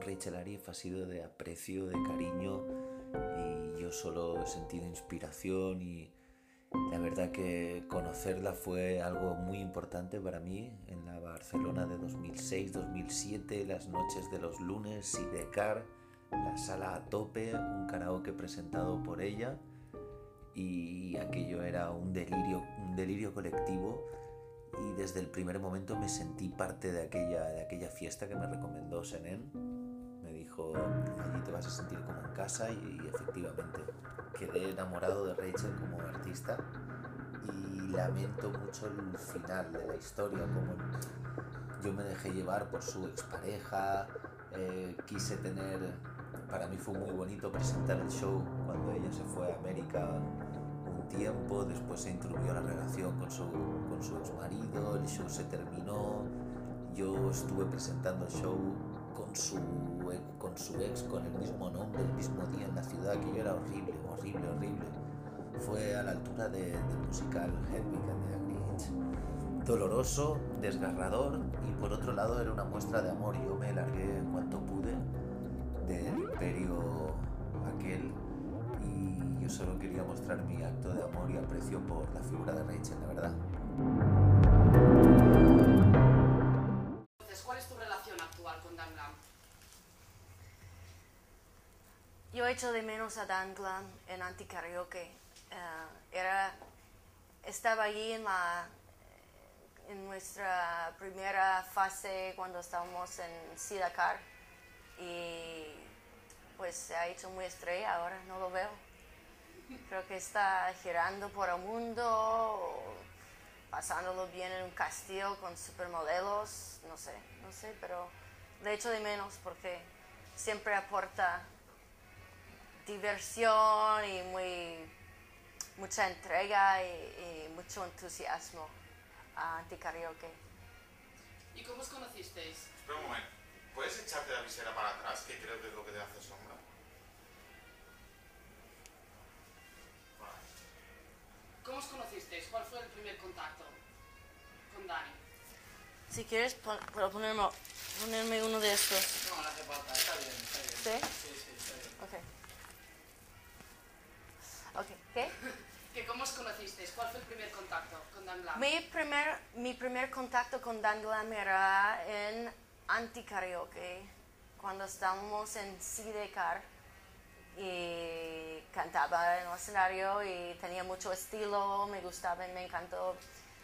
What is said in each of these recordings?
Rachel Arif ha sido de aprecio, de cariño y yo solo he sentido inspiración y la verdad que conocerla fue algo muy importante para mí en la Barcelona de 2006-2007, las noches de los lunes, Sidecar, la sala a tope, un karaoke presentado por ella y aquello era un delirio, un delirio colectivo y desde el primer momento me sentí parte de aquella, de aquella fiesta que me recomendó Senen. Allí te vas a sentir como en casa y, efectivamente quedé enamorado de Rachel como artista y lamento mucho el final de la historia, como yo me dejé llevar por su expareja, eh, quise tener, para mí fue muy bonito presentar el show cuando ella se fue a América un tiempo, después se interrumpió la relación con su, con su ex marido, el show se terminó, yo estuve presentando el show con su, su ex, con el mismo nombre, el mismo día en la ciudad, que yo era horrible, horrible, horrible. Fue a la altura de, del musical Hedwig and the Doloroso, desgarrador y por otro lado era una muestra de amor. Yo me largué cuanto pude del imperio aquel y yo solo quería mostrar mi acto de amor y aprecio por la figura de Rachel, la verdad. Yo echo de menos a Dan Glam en Anticaraoke. Eh, era, estaba allí en, la, en nuestra primera fase cuando estábamos en Sidacar y pues se ha hecho muy estrella, ahora no lo veo. Creo que está girando por el mundo, pasándolo bien en un castillo con supermodelos, no sé, no sé, pero le echo de menos porque siempre aporta diversión y muy, mucha entrega y, y mucho entusiasmo a Anticaraoke. ¿Y cómo os conocisteis? Espera un momento. ¿Puedes echarte la visera para atrás, que creo que es lo que te hace sombra? ¿Cómo os conocisteis? ¿Cuál fue el primer contacto con Dani? Si quieres, puedo ponerme, ponerme uno de estos. No, no hace falta, está bien, está bien. ¿Sí? Sí, sí, está bien. Ok. Ok, ¿qué? ¿Que ¿Cómo os conocisteis? ¿Cuál fue el primer contacto con Dan Glam? Mi primer, mi primer contacto con Dan Glam era en Anticaraoke, cuando estábamos en Sidecar y cantaba en el escenario y tenía mucho estilo, me gustaba y me encantó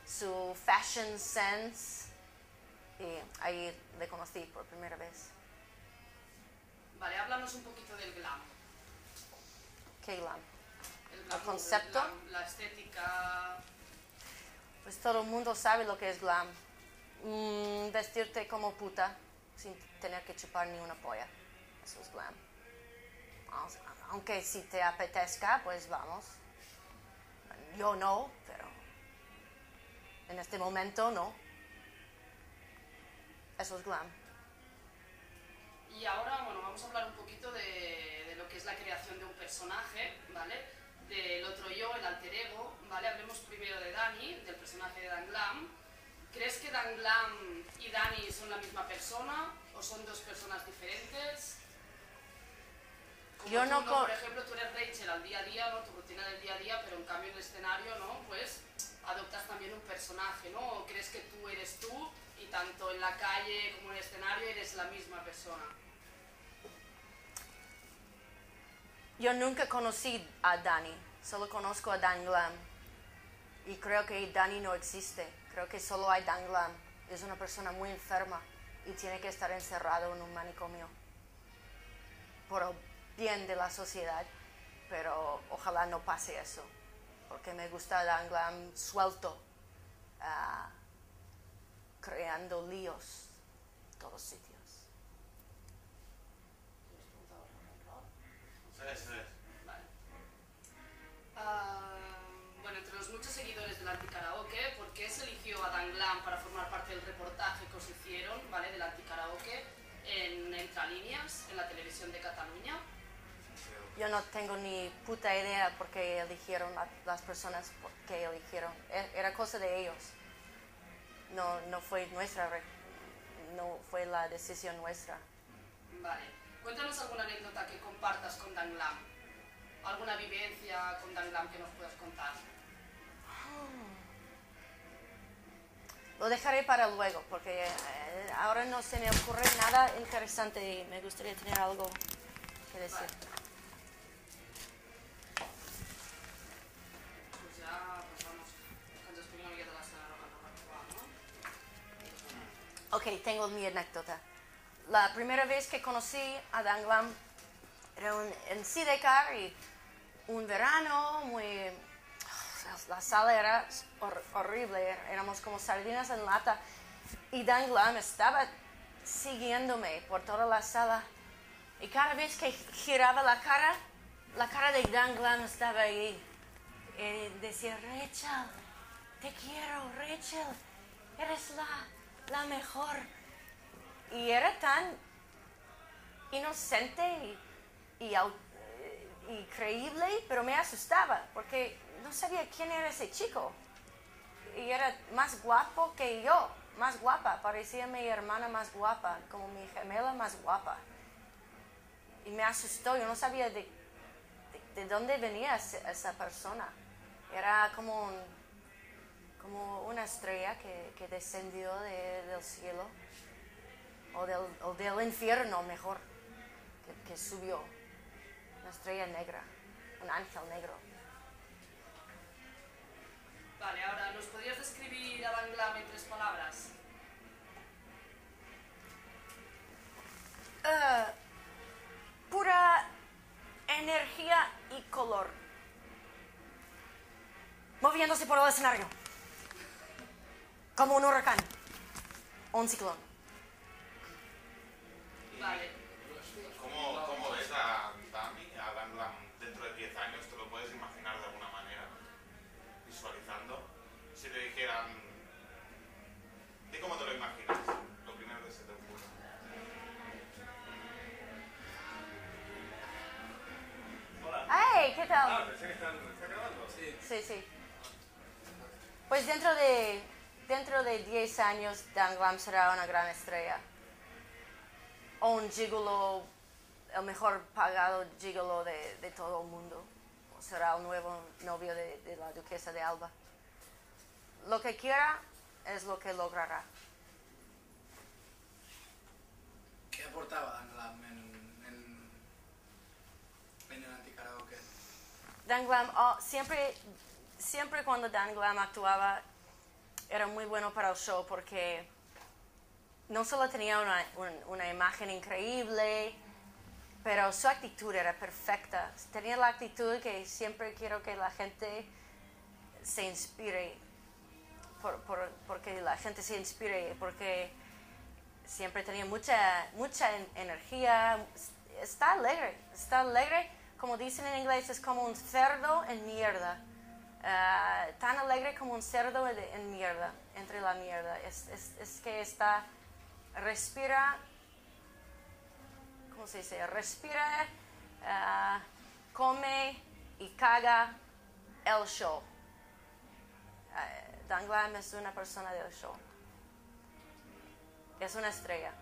su fashion sense y ahí le conocí por primera vez. Vale, háblanos un poquito del glam. ¿Qué glam? El, glam, ¿El concepto? la estética... Pues todo el mundo sabe lo que es glam. Mm, vestirte como puta sin tener que chupar ni una polla. Eso es glam. Aunque si te apetezca, pues vamos. Yo no, pero en este momento no. Eso es glam. Y ahora, bueno, vamos a hablar un poquito de, de lo que es la creación de un personaje, ¿vale? Del otro yo, el alter ego, ¿vale? Hablemos primero de Dani, del personaje de Dan Glam. ¿Crees que Dan Glam y Dani son la misma persona o son dos personas diferentes? Como Yo tú, no Por ejemplo, tú eres Rachel al día a día, ¿no? Tu rutina del día a día, pero en cambio en el escenario, ¿no? Pues adoptas también un personaje, ¿no? ¿O crees que tú eres tú y tanto en la calle como en el escenario eres la misma persona? Yo nunca conocí a Dani, solo conozco a Dan Glam. Y creo que Dani no existe, creo que solo hay Dan Glam. Es una persona muy enferma y tiene que estar encerrado en un manicomio. Por el bien de la sociedad, pero ojalá no pase eso, porque me gusta Dan Glam suelto, ah, creando líos en todos Vale. Ah, bueno, entre los muchos seguidores del Anticaraoke, ¿por qué se eligió a Dan Glam para formar parte del reportaje que os hicieron, ¿vale? Del Anticaraoke en Entrelíneas, en la televisión de Cataluña? Yo no tengo ni puta idea por qué eligieron la- las personas que eligieron. E- Era cosa de ellos. No, no fue nuestra, no fue la decisión nuestra. Vale. Cuéntanos alguna anécdota que compartas con Dan Glam. ¿Alguna vivencia con Dan Glam que nos puedas contar? Lo dejaré para luego, porque eh, ahora no se me ocurre nada interesante y me gustaría tener algo que decir. Vale. Pues? Ok, tengo mi anécdota. La primera vez que conocí a Dan Glam era en Sidecar y un verano muy... La sala era hor- horrible, éramos como sardinas en lata y Dan Glam estaba siguiéndome por toda la sala y cada vez que giraba la cara, la cara de Dan Glam estaba ahí. Y decía, Rachel, te quiero, Rachel, eres la, la mejor. Y era tan inocente y, y, creíble, pero me asustaba porque no sabía quién era ese chico. Y era más guapo que yo, más guapa, parecía mi hermana más guapa, como mi gemela más guapa. Y me asustó, yo no sabía de, de, de dónde venía esa persona. Era como, un- como una estrella que, descendió de- del cielo, o del, o del infierno mejor, que, que subió. Una estrella negra, un ángel negro. Vale, ahora, ¿nos podrías describir a Dan Glam en tres palabras? Eh, pura energía y color. Moviéndose por el escenario. Como un huracán. O un ciclón. Vale. ¿Cómo, cómo ves a Dami, a Dan Glam dentro de 10 años? ¿Te lo puedes imaginar de alguna manera? Visualizando. Si te dijeran... ¿Y cómo te lo imaginas? Lo primero que se te ocurre. Hola. ¡Hey! ¿Qué tal? Ah, pensé que están, ¿está grabando? Sí. Sí, sí. Pues dentro de, dentro de 10 años Dan Glam será una gran estrella. O un gigolo, el mejor pagado gigolo de, de todo el mundo. O será el nuevo novio de, de la duquesa de Alba. Lo que quiera es lo que logrará. ¿Qué aportaba Dan Glam en, en, en el anticaraoke? Dan Glam, oh, siempre, siempre cuando Dan Glam actuaba era muy bueno para el show porque no solo tenía una, un- una imagen increíble, pero su actitud era perfecta. Tenía la actitud que siempre quiero que la gente se inspire, por, por- porque la gente se inspire, porque siempre tenía mucha, mucha en- energía, está alegre, está alegre, como dicen en inglés, es como un cerdo en mierda. Ah, tan alegre como un cerdo en, mierda, entre la mierda. Es- es que está, respira, ¿cómo se dice? Respira, ah, come y caga el show. Glam es una persona del show es una estrella,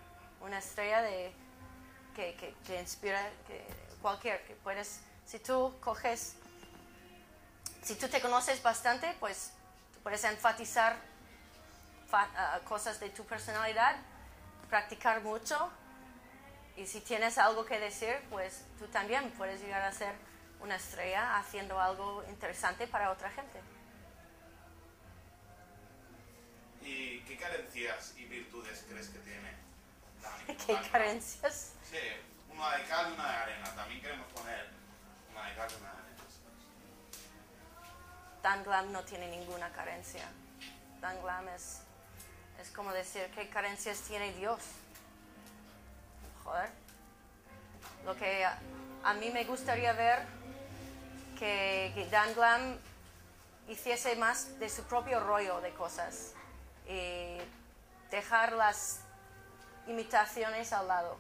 una estrella de, que, que, que inspira que cualquier, que puedes, si tú coges, si tú te conoces bastante, pues puedes enfatizar fa- ah, cosas de tu personalidad, practicar mucho y si tienes algo que decir, pues tú también puedes llegar a ser una estrella haciendo algo interesante para otra gente. ¿Y qué carencias y virtudes crees que tiene Dami? ¿Qué carencias? Sí, una de cal y una de arena. También queremos poner una de cal y una de arena. Dan Glam no tiene ninguna carencia. Dan Glam es, es como decir, ¿qué carencias tiene Dios? Joder. Lo que a, mí me gustaría ver que, que Dan Glam hiciese más de su propio rollo de cosas y dejar las imitaciones al lado,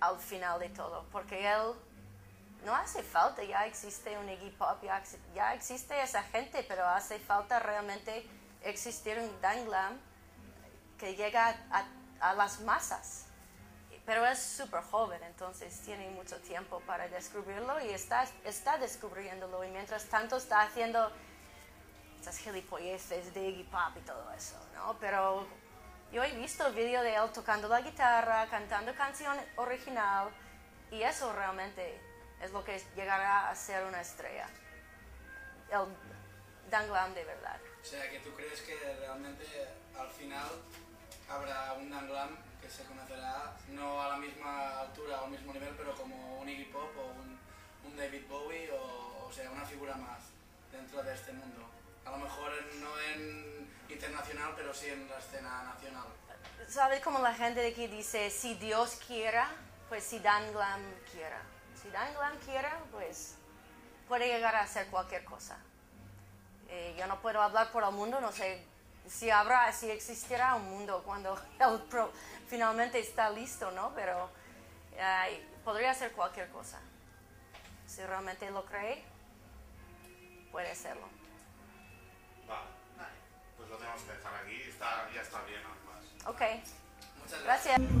al final de todo, porque él no hace falta, ya existe un Iggy Pop, ya existe esa gente, pero hace falta realmente existir un Dan Glam que llega a, las masas. pero es súper joven, entonces tiene mucho tiempo para descubrirlo y está, está descubriéndolo. Y mientras tanto está haciendo esas gilipolleces de Iggy Pop y todo eso, ¿no? Pero yo he visto el vídeo de él tocando la guitarra, cantando canción original y eso realmente es lo que llegará a ser una estrella. El Dan Glam de verdad. Sea, que tú crees que realmente al final habrá un Dan Glam que se conocerá no a la misma altura o al mismo nivel, pero como un Iggy Pop o un, un David Bowie o, o sea, una figura más dentro de este mundo. A lo mejor no en internacional, pero sí en la escena nacional. ¿Sabes cómo la gente de aquí dice, si Dios quiera, pues si Dan Glam quiera? Si Dan Glam quiera, pues puede llegar a hacer cualquier cosa. Eh, yo no puedo hablar por el mundo, no sé si habrá, si existirá un mundo cuando él pro- finalmente está listo, ¿no? Pero eh, podría hacer cualquier cosa. Si realmente lo cree, puede hacerlo. Vale, Vale. pues lo tenemos que dejar aquí. Está, ya está bien, además. Ok, Muchas gracias. gracias.